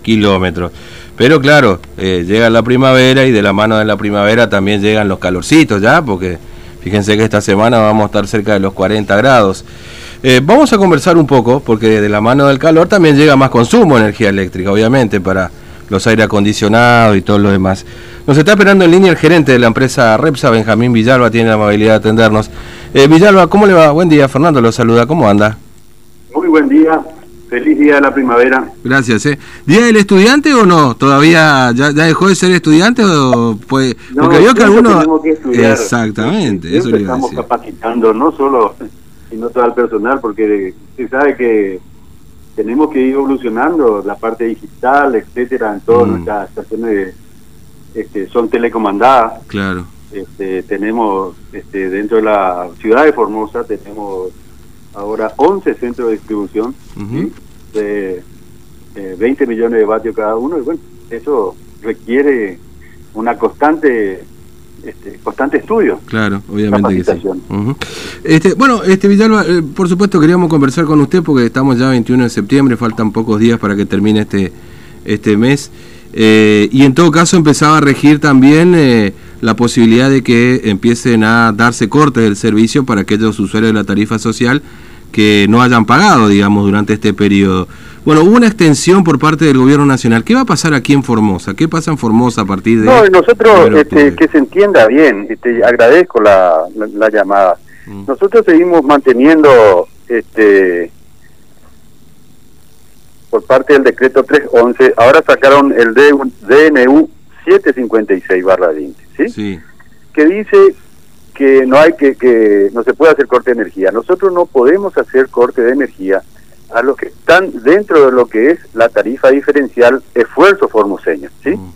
kilómetros. Pero claro, eh, llega la primavera y de la mano de la primavera también llegan los calorcitos ya, porque fíjense que esta semana vamos a estar cerca de los 40 grados. Eh, vamos a conversar un poco, porque de la mano del calor también llega más consumo de energía eléctrica, obviamente, para los aire acondicionados y todo lo demás. Nos está esperando en línea el gerente de la empresa Repsa, Benjamín Villalba, tiene la amabilidad de atendernos. Eh, Villalba, ¿cómo le va? Buen día, Fernando lo saluda, ¿cómo anda? Muy buen día, Feliz día de la primavera. Gracias. ¿eh? ¿Día del estudiante o no? ¿Todavía ya, dejó de ser estudiante o pues porque vio que algunos exactamente eso estamos capacitando no solo sino todo el personal porque se sabe que tenemos que ir evolucionando la parte digital, etcétera, en todas mm. nuestras estaciones este, son telecomandadas. Claro. Este, tenemos este, dentro de la ciudad de Formosa tenemos ahora 11 centros de distribución de 20 millones de vatios cada uno y bueno, eso requiere una constante este, constante estudio. Claro, obviamente que sí. este, bueno, este Villalba, eh, por supuesto queríamos conversar con usted porque estamos ya 21 de septiembre, faltan pocos días para que termine este, este mes. Eh, y en todo caso empezaba a regir también eh, la posibilidad de que empiecen a darse cortes del servicio para aquellos usuarios de la tarifa social que no hayan pagado, digamos, durante este periodo. Bueno, hubo una extensión por parte del gobierno nacional. ¿Qué va a pasar aquí en Formosa? ¿Qué pasa en Formosa a partir de...? No, nosotros, este, que se entienda bien, este, agradezco la, la, llamada. Mm. Nosotros seguimos manteniendo, este, por parte del decreto 311, ahora sacaron el DNU 756 barra 20, ¿sí? Sí. Que dice que no hay que, que no se puede hacer corte de energía. Nosotros no podemos hacer corte de energía a los que están dentro de lo que es la tarifa diferencial esfuerzo formoseño, ¿sí? Mm.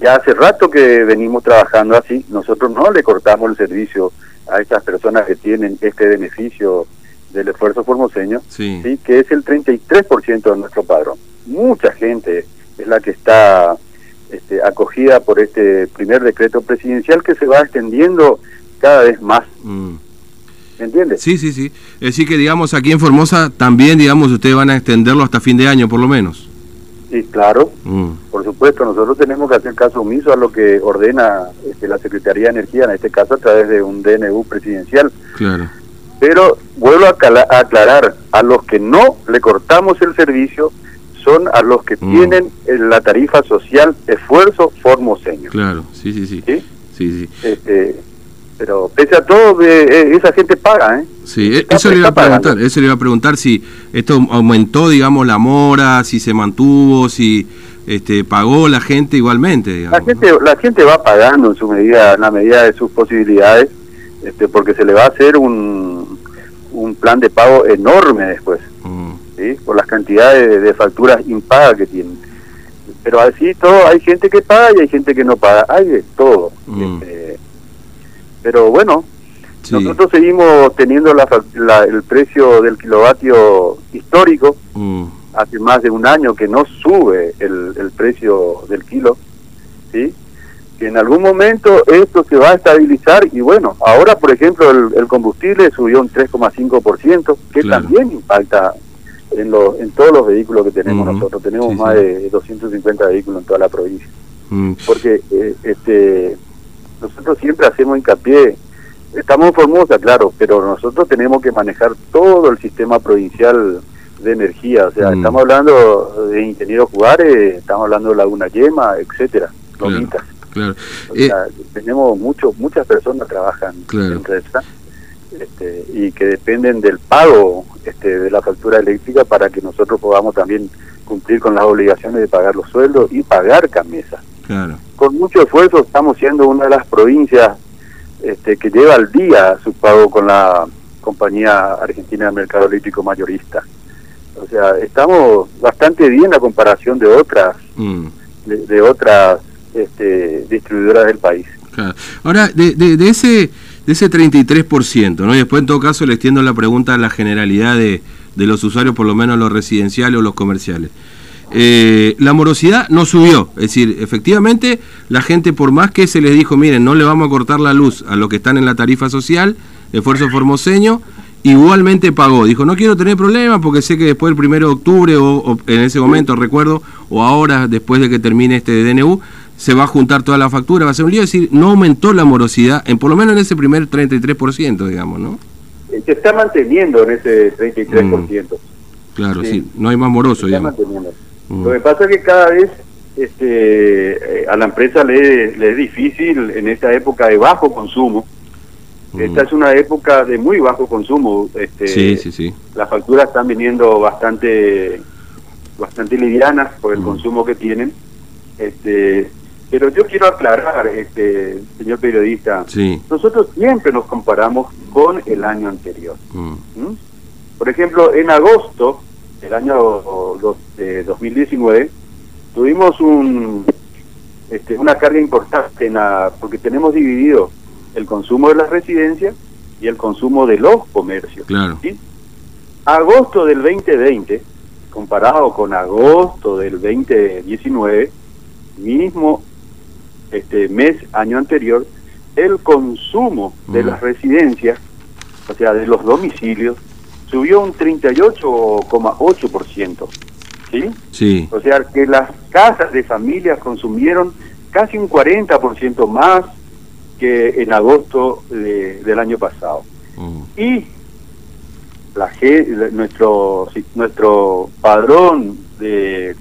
Ya hace rato que venimos trabajando así, nosotros no le cortamos el servicio a estas personas que tienen este beneficio del esfuerzo formoseño, sí. que es el 33% de nuestro padrón. Mucha gente es la que está acogida por este primer decreto presidencial que se va extendiendo cada vez más. Mm. ¿Me entiendes? Sí, sí, sí. Es decir, que digamos aquí en Formosa también, digamos, ustedes van a extenderlo hasta fin de año por lo menos. Sí, claro. Mm. Por supuesto, nosotros tenemos que hacer caso omiso a lo que ordena este, la Secretaría de Energía, en este caso a través de un DNU presidencial. Claro. Pero vuelvo a, aclarar, a los que no le cortamos el servicio son a los que mm. tienen la tarifa social esfuerzo formoseño. Claro, sí, sí, sí. ¿Sí? Sí, Este, pero pese a todo, eh, esa gente paga, ¿eh? Sí, e-, eso le iba a preguntar, eso le iba a preguntar si esto aumentó, digamos, la mora, si se mantuvo, si este, pagó la gente igualmente. la gente, la gente va pagando en su medida, en la medida de sus posibilidades, este, porque se le va a hacer un, un plan de pago enorme después. ¿Sí? por las cantidades de, facturas impagas que tienen. Pero así todo, hay gente que paga y hay gente que no paga, hay de todo. Mm. Este, pero bueno, nosotros seguimos teniendo la, el precio del kilovatio histórico, mm. hace más de un año que no sube el, el precio del kilo, ¿sí? que en algún momento esto se va a estabilizar y bueno, ahora por ejemplo el, combustible subió un 3,5%, que también impacta en, los en todos los vehículos que tenemos nosotros, tenemos más de 250 vehículos en toda la provincia. Mm. Porque eh, este nosotros siempre hacemos hincapié, estamos en Formosa, claro, pero nosotros tenemos que manejar todo el sistema provincial de energía, o sea, mm. estamos hablando de Ingeniero Juárez, estamos hablando de Laguna Yema, etcétera, Lomitas. Claro. O eh, sea, tenemos mucho, muchas personas que trabajan en Redsa, este, y que dependen del pago este, de la factura eléctrica para que nosotros podamos también cumplir con las obligaciones de pagar los sueldos y pagar camisa. Con mucho esfuerzo estamos siendo una de las provincias este, que lleva al día su pago con la compañía argentina de mercado eléctrico mayorista. O sea, estamos bastante bien a comparación de otras mm. de, otras este, distribuidoras del país. Ahora, de, de, ese de ese 33%, ¿no? Y después en todo caso le extiendo la pregunta a la generalidad de, de los usuarios, por lo menos los residenciales o los comerciales. Eh, la morosidad no subió. Es decir, efectivamente, la gente, por más que se les dijo, miren, no le vamos a cortar la luz a los que están en la tarifa social, esfuerzo formoseño, igualmente pagó. Dijo, no quiero tener problemas porque sé que después del primero de octubre o, en ese momento, recuerdo, o ahora, después de que termine este DNU, se va a juntar toda la factura, va a ser un lío. Es decir, no aumentó la morosidad, en por lo menos en ese primer 33%, digamos, ¿no? Se está manteniendo en ese 33%. Mm. Claro, sí. no hay más moroso, se digamos. Manteniendo. Mm. Lo que pasa es que cada vez este, eh, a la empresa le, le es difícil en esta época de bajo consumo, esta es una época de muy bajo consumo. Este, sí, sí, sí. Las facturas están viniendo bastante bastante livianas por el consumo que tienen. Este, pero yo quiero aclarar, este, señor periodista, sí. nosotros siempre nos comparamos con el año anterior. Mm. ¿Mm? Por ejemplo, en agosto del año de 2019 tuvimos un este, una carga importante en la, porque tenemos dividido el consumo de las residencias y el consumo de los comercios. Claro. Agosto del 2020, comparado con agosto del 2019, mismo este mes, año anterior, el consumo de mm. las residencias, o sea, de los domicilios, subió un 38,8%. ¿Sí? Sí. O sea, que las casas de familias consumieron casi un 40% más que en agosto del año pasado. Mm. Y la, nuestro, nuestro padrón de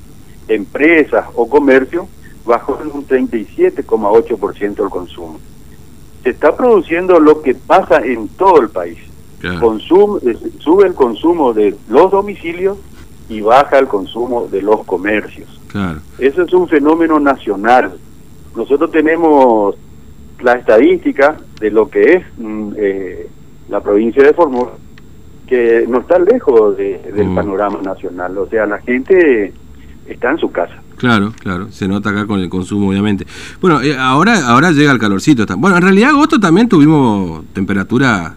empresas o comercio bajó en un 37,8% el consumo. Se está produciendo lo que pasa en todo el país. Consumo, eh, sube el consumo de los domicilios y baja el consumo de los comercios. Eso es un fenómeno nacional. Nosotros tenemos la estadística de lo que es mm, eh, la provincia de Formosa, que no está lejos del mm. panorama nacional. O sea, la gente está en su casa. Claro, claro, se nota acá con el consumo, obviamente. Bueno, eh, ahora ahora llega el calorcito. Bueno, en realidad agosto también tuvimos temperatura,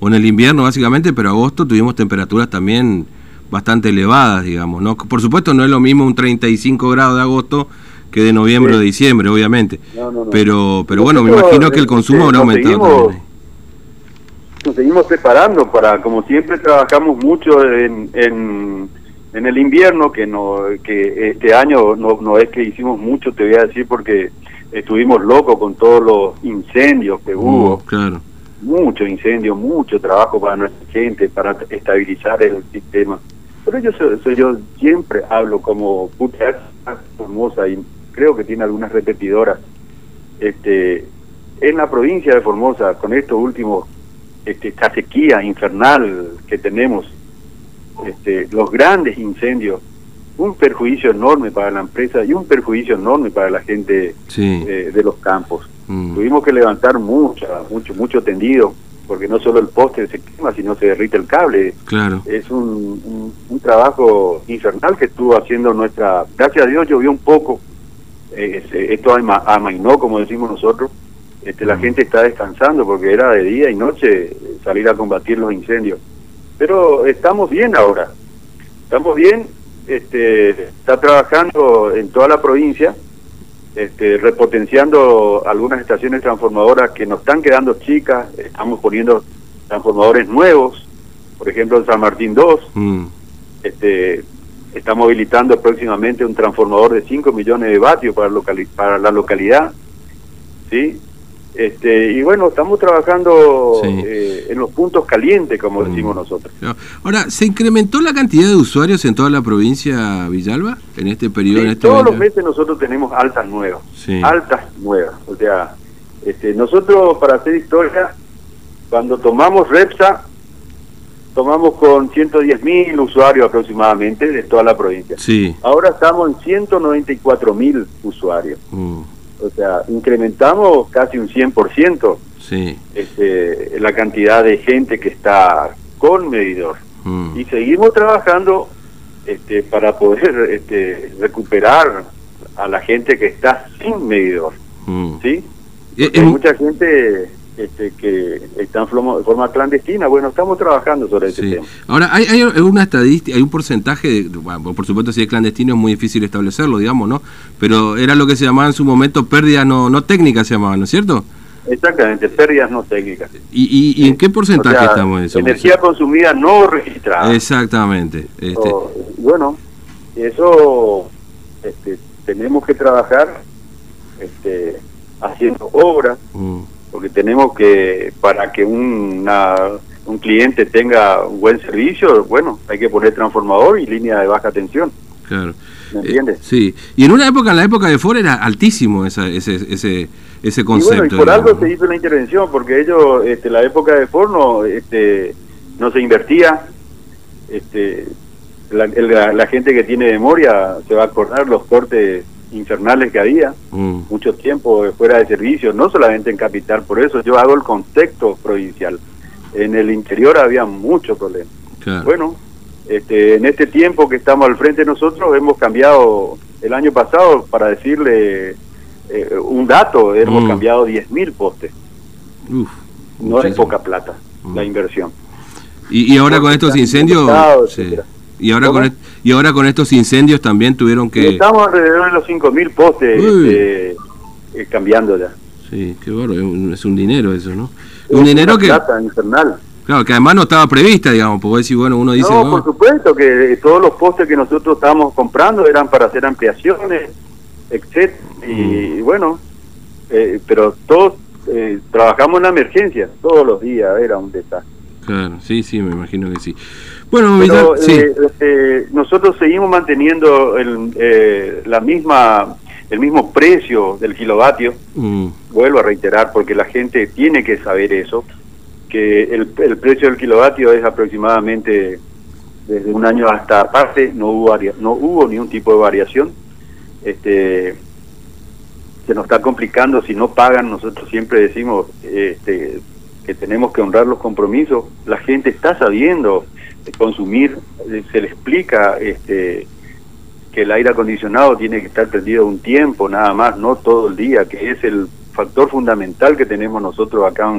o en el invierno básicamente, pero agosto tuvimos temperaturas también bastante elevadas, digamos. no Por supuesto no es lo mismo un 35 grados de agosto que de noviembre o diciembre, obviamente. Pero pero bueno, me imagino que el consumo habrá aumentado Nos seguimos preparando para, como siempre trabajamos mucho en, en, en, el invierno, que no que este año no, no es que hicimos mucho, te voy a decir, porque estuvimos locos con todos los incendios que hubo. claro. Mucho incendio, mucho trabajo para nuestra gente, para estabilizar el sistema. Pero yo, yo siempre hablo como puta hermosa y creo que tiene algunas repetidoras. Este, en la provincia de Formosa, con estos últimos, este, esta sequía infernal que tenemos, este, los grandes incendios, un perjuicio enorme para la empresa y un perjuicio enorme para la gente eh, de los campos. Mm. Tuvimos que levantar mucha, mucho, mucho tendido, porque no solo el poste se quema, sino se derrite el cable. Claro. Es un, un trabajo infernal que estuvo haciendo nuestra... Gracias a Dios llovió un poco, eh, esto amainó, como decimos nosotros, este, la mm. gente está descansando porque era de día y noche eh, salir a combatir los incendios. Pero estamos bien ahora, estamos bien, este, está trabajando en toda la provincia, este, repotenciando algunas estaciones transformadoras que nos están quedando chicas, estamos poniendo transformadores nuevos, por ejemplo en San Martín 2, mm. este, Estamos habilitando próximamente un transformador de 5 millones de vatios para, para la localidad. ¿sí? Este, y bueno, estamos trabajando eh, en los puntos calientes, como mm. decimos nosotros. Ahora, ¿se incrementó la cantidad de usuarios en toda la provincia Villalba en este periodo? en este todos los meses nosotros tenemos altas nuevas, altas nuevas. O sea, este, nosotros para hacer historia, cuando tomamos Repsa, tomamos con 110 mil usuarios aproximadamente de toda la provincia. Sí. Ahora estamos en 194 mil usuarios. Mm. O sea, incrementamos casi un 100% sí. este, la cantidad de gente que está con medidor. Mm. Y seguimos trabajando este, para poder este, recuperar a la gente que está sin medidor. Mm. ¿Sí? Eh, hay mucha gente este, que están de forma clandestina. Bueno, estamos trabajando sobre ese tema. Ahora, hay, hay, una estadística, hay un porcentaje, de, bueno, por supuesto si es clandestino es muy difícil establecerlo, digamos, ¿no? Pero era lo que se llamaba en su momento pérdida no, no técnica, se llamaba, ¿no es cierto? Exactamente, pérdidas no técnicas. ¿Y, y, en qué porcentaje estamos en eso? Energía consumida no registrada. Exactamente. Este. bueno, eso este, tenemos que trabajar este, haciendo obras, mm. Porque tenemos que, para que una, un cliente tenga un buen servicio, bueno, hay que poner transformador y línea de baja tensión. Claro. ¿Me entiendes? sí, y en una época, en la época de Ford era altísimo esa, ese, ese, ese concepto. Y, bueno, y por algo se hizo la intervención, porque ellos, este, la época de Ford no, este, no se invertía, este, la, gente que tiene memoria se va a acordar los cortes infernales que había, mm. mucho tiempo fuera de servicio, no solamente en capital, por eso yo hago el contexto provincial. En el interior había mucho problema. Bueno, este, en este tiempo que estamos al frente nosotros hemos cambiado, el año pasado, para decirle eh, un dato, hemos mm. cambiado 10.000 postes. no es poca plata la mm. inversión. Y, y ahora con estos incendios... Y ahora, con, y ahora con estos incendios también tuvieron que... Estamos alrededor de los 5.000 postes este, eh, cambiando ya. Sí, qué bueno, es un dinero eso, ¿no? un dinero que... Plata infernal. Claro, que además no estaba prevista, digamos, porque si bueno, uno dice... No, por supuesto que todos los postes que nosotros estábamos comprando eran para hacer ampliaciones, etc. Y, mm. bueno, eh, pero todos eh, trabajamos en la emergencia, todos los días, era un desastre. Claro, sí, sí, me imagino que sí. Bueno, eh, eh, nosotros seguimos manteniendo el, eh, la misma el mismo precio del kilovatio. Mm. Vuelvo a reiterar porque la gente tiene que saber eso, que el, el precio del kilovatio es aproximadamente desde un año hasta aparte no hubo no hubo ningún tipo de variación. Este se nos está complicando si no pagan, nosotros siempre decimos este que tenemos que honrar los compromisos. La gente está sabiendo consumir, eh, se le explica este, que el aire acondicionado tiene que estar prendido un tiempo nada más, no todo el día, que es el factor fundamental que tenemos nosotros acá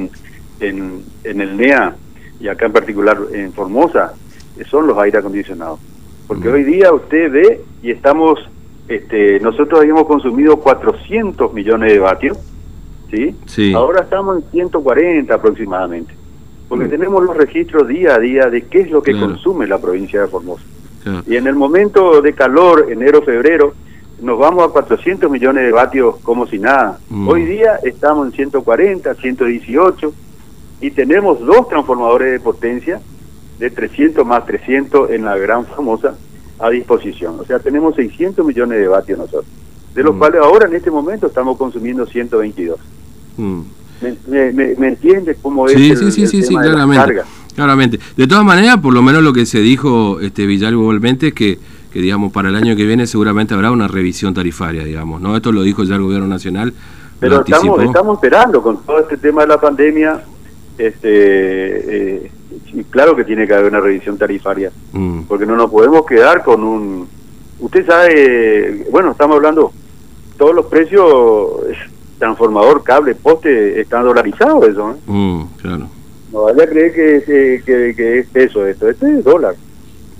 en, en, el NEA y acá en particular en Formosa, son los aire acondicionados. Porque hoy día usted ve y estamos, este, nosotros habíamos consumido 400 millones de vatios, ¿sí? sí. Ahora estamos en 140 aproximadamente porque mm. tenemos los registros día a día de qué es lo que consume la provincia de Formosa. Y en el momento de calor, enero, febrero, nos vamos a 400 millones de vatios como si nada. Mm. Hoy día estamos en 140, 118 y tenemos dos transformadores de potencia de 300 más 300 en la Gran Formosa a disposición. O sea, tenemos 600 millones de vatios nosotros, de los mm. cuales ahora en este momento estamos consumiendo 122. ¿Me, me, entiendes cómo es sí, sí, sí, sí, claramente, claramente. De todas maneras, por lo menos lo que se dijo este Villalgo igualmente es que, que, digamos, para el año que viene seguramente habrá una revisión tarifaria, digamos, ¿no? Esto lo dijo ya el gobierno nacional. Pero estamos, estamos esperando con todo este tema de la pandemia, este, eh, y claro que tiene que haber una revisión tarifaria, mm. porque no nos podemos quedar con un... Usted sabe, bueno, estamos hablando, todos los precios transformador, cable, poste, están dolarizados eso. ¿eh? Mm, claro. No vaya a creer que, que, que, es eso esto, este es dólar.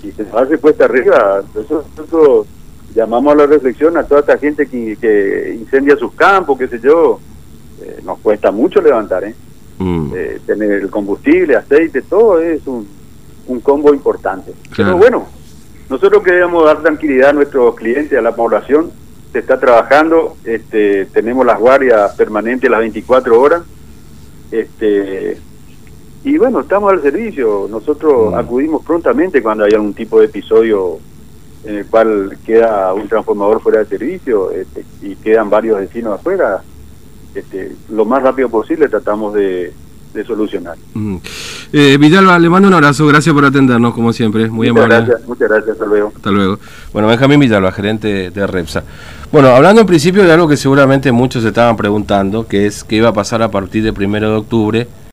Y se hace puesta arriba, nosotros llamamos a la reflexión a toda esta gente que, que incendia sus campos, qué sé yo, eh, nos cuesta mucho levantar, ¿eh? Mm. ¿eh? tener el combustible, aceite, todo es un, un combo importante. Pero bueno, nosotros queremos dar tranquilidad a nuestros clientes, a la población, se está trabajando, este, tenemos las guardias permanentes las 24 horas, este, y bueno, estamos al servicio, nosotros acudimos prontamente cuando hay algún tipo de episodio en el cual queda un transformador fuera de servicio este, y quedan varios vecinos afuera, este, lo más rápido posible tratamos de, solucionar. Mm. Eh, Villalba, le mando un abrazo, gracias por atendernos como siempre, muy muchas Gracias, muchas gracias, hasta luego. Hasta luego. Bueno, Benjamín Villalba, gerente de Repsa. Bueno, hablando en principio de algo que seguramente muchos estaban preguntando, que es qué iba a pasar a partir del primero de octubre